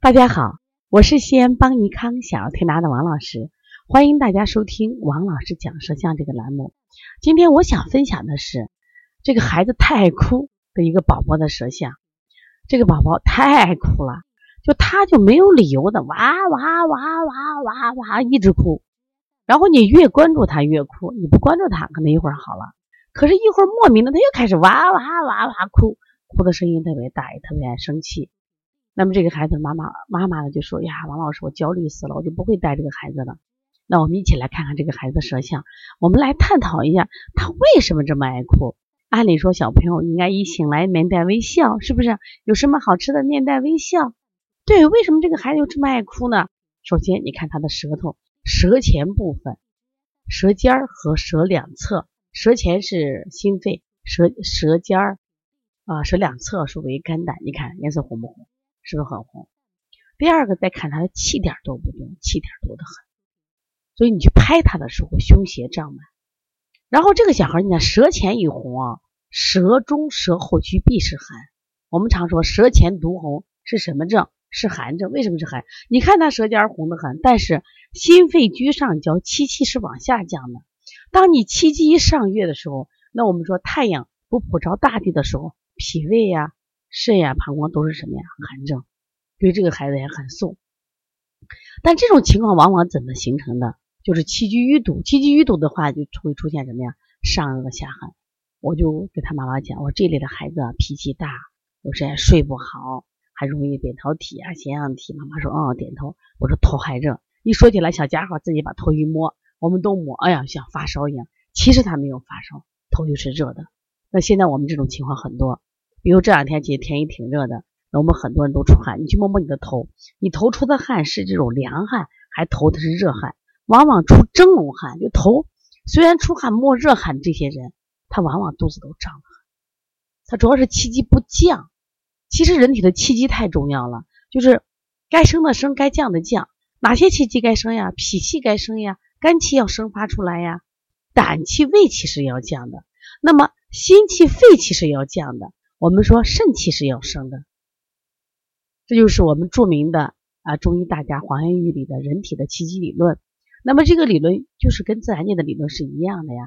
大家好，我是西安邦尼康小儿推拿的王老师，欢迎大家收听王老师讲舌象这个栏目。今天我想分享的是这个孩子太爱哭的一个宝宝的舌象。这个宝宝太爱哭了，就他就没有理由的哇哇哇哇哇哇一直哭，然后你越关注他越哭，你不关注他可能一会儿好了，可是一会儿莫名的他又开始哇哇哇哇哭，哭的声音特别大，也特别爱生气。那么这个孩子妈妈妈妈呢就说呀，王老师，我焦虑死了，我就不会带这个孩子了。那我们一起来看看这个孩子的舌象，我们来探讨一下他为什么这么爱哭。按理说小朋友应该一醒来面带微笑，是不是？有什么好吃的面带微笑？对，为什么这个孩子又这么爱哭呢？首先你看他的舌头，舌前部分，舌尖儿和舌两侧，舌前是心肺，舌舌尖儿啊，舌两侧属于肝胆。你看颜色红不红？是不是很红？第二个再看他的气点多不多？气点多的很，所以你去拍他的时候，胸胁胀满。然后这个小孩，你看舌前一红啊，舌中舌后区必是寒。我们常说舌前毒红是什么症？是寒症。为什么是寒？你看他舌尖红的很，但是心肺居上焦，气气是往下降的。当你气机一上越的时候，那我们说太阳不普照大地的时候，脾胃呀。肾呀、膀胱都是什么呀？寒症，所以这个孩子也很瘦。但这种情况往往怎么形成的？就是气机淤堵，气机淤堵的话，就会出现什么呀？上恶下寒。我就给他妈妈讲，我这类的孩子脾气大，有时也睡不好，还容易扁桃体啊、腺样体。妈妈说，嗯，点头。我说头还热，一说起来，小家伙自己把头一摸，我们都摸，哎呀，像发烧一样。其实他没有发烧，头就是热的。那现在我们这种情况很多。比如这两天其实天气挺热的，那我们很多人都出汗。你去摸摸你的头，你头出的汗是这种凉汗，还头的是热汗？往往出蒸笼汗，就头虽然出汗摸热汗，这些人他往往肚子都胀得很。他主要是气机不降。其实人体的气机太重要了，就是该升的升，该降的降。哪些气机该升呀？脾气该升呀，肝气要生发出来呀，胆气、胃气是要降的。那么心气、肺气是要降的。我们说肾气是要生的，这就是我们著名的啊中医大家黄元玉里的人体的气机理论。那么这个理论就是跟自然界的理论是一样的呀。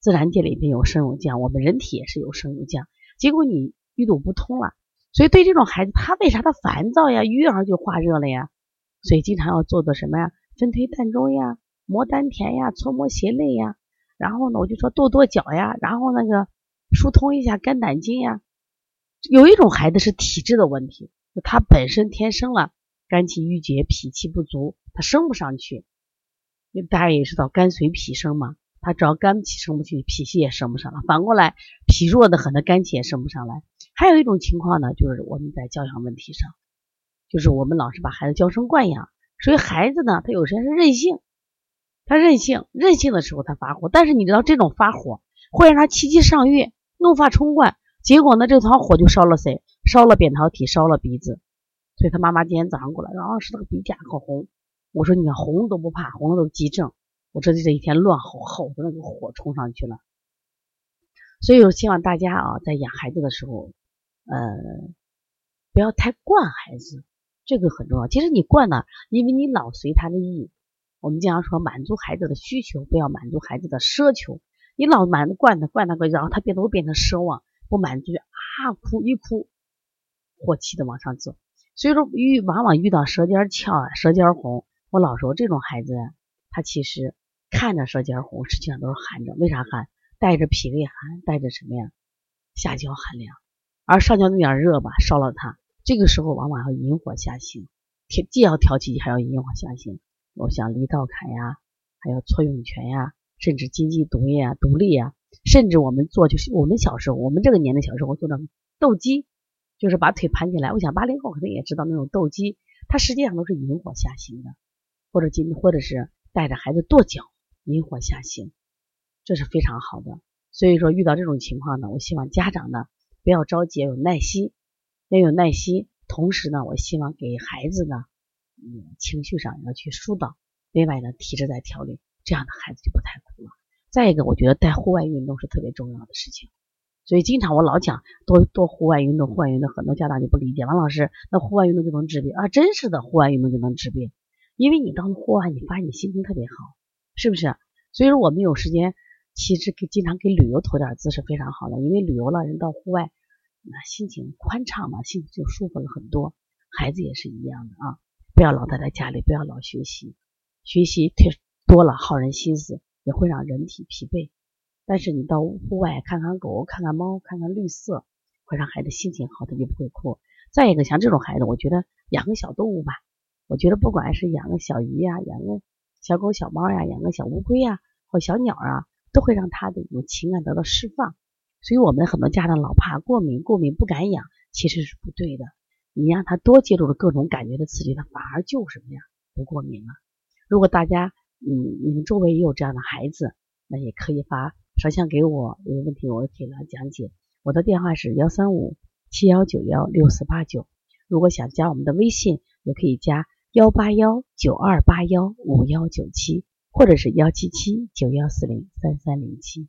自然界里面有升有降，我们人体也是有升有降。结果你淤堵不通了，所以对这种孩子，他为啥他烦躁呀？育儿就化热了呀？所以经常要做做什么呀？分推膻中呀，摩丹田呀，搓摩胁肋呀。然后呢，我就说跺跺脚呀，然后那个疏通一下肝胆经呀。有一种孩子是体质的问题，他本身天生了肝气郁结，脾气不足，他升不上去。大家也知道肝随脾升嘛，他只要肝气升不去，脾气也升不上了。反过来，脾弱的很，他肝气也升不上来。还有一种情况呢，就是我们在教养问题上，就是我们老是把孩子娇生惯养，所以孩子呢，他有些是任性，他任性，任性的时候他发火，但是你知道这种发火会让他气机上越，怒发冲冠。结果呢，这团火就烧了谁？烧了扁桃体，烧了鼻子。所以他妈妈今天早上过来，说啊，是那个鼻甲可红。我说你红都不怕，红了都急症。我这这一天乱吼吼的那个火冲上去了。所以我希望大家啊，在养孩子的时候，呃，不要太惯孩子，这个很重要。其实你惯呢，因为你老随他的意。我们经常说满足孩子的需求，不要满足孩子的奢求。你老满惯他，惯他惯，然后他变得会变成奢望。不满足就啊哭一哭，火气的往上走。所以说遇往往遇到舌尖翘啊、舌尖红，我老说这种孩子，他其实看着舌尖红，实际上都是寒症。为啥寒？带着脾胃寒，带着什么呀？下焦寒凉，而上焦那点热吧，烧了他。这个时候往往要引火下行，调既要调气，还要引火下行。我像离道坎呀，还有搓涌泉呀，甚至金鸡毒液啊、独立呀。甚至我们做就是我们小时候，我们这个年龄小时候做的斗鸡，就是把腿盘起来。我想八零后可能也知道那种斗鸡，它实际上都是引火下行的，或者今或者是带着孩子跺脚引火下行，这是非常好的。所以说遇到这种情况呢，我希望家长呢不要着急，要有耐心，要有耐心。同时呢，我希望给孩子呢，嗯，情绪上要去疏导，另外呢，体质在调理，这样的孩子就不太哭了。再一个，我觉得带户外运动是特别重要的事情。所以经常我老讲多多户外运动，户外运动很多家长就不理解，王老师那户外运动就能治病啊？真是的，户外运动就能治病，因为你到户外，你发现你心情特别好，是不是？所以说我们有时间，其实给经常给旅游投点资是非常好的，因为旅游了人到户外，那心情宽敞嘛，心情就舒服了很多。孩子也是一样的啊，不要老待在家里，不要老学习，学习太多了耗人心思，也会让人体疲惫。但是你到户外看看狗，看看猫，看看绿色，会让孩子心情好，他就不会哭。再一个，像这种孩子，我觉得养个小动物吧，我觉得不管是养个小鱼呀，养个小狗、小猫呀，养个小乌龟呀，或小鸟啊，都会让他的一种情感得到释放。所以，我们很多家长老怕过敏，过敏不敢养，其实是不对的。你让他多接触了各种感觉的刺激，他反而就什么呀，不过敏了。如果大家，嗯，你们周围也有这样的孩子，那也可以发。摄像给我有问题，我给他讲解。我的电话是幺三五七幺九幺六四八九。如果想加我们的微信，也可以加幺八幺九二八幺五幺九七，或者是幺七七九幺四零三三零七。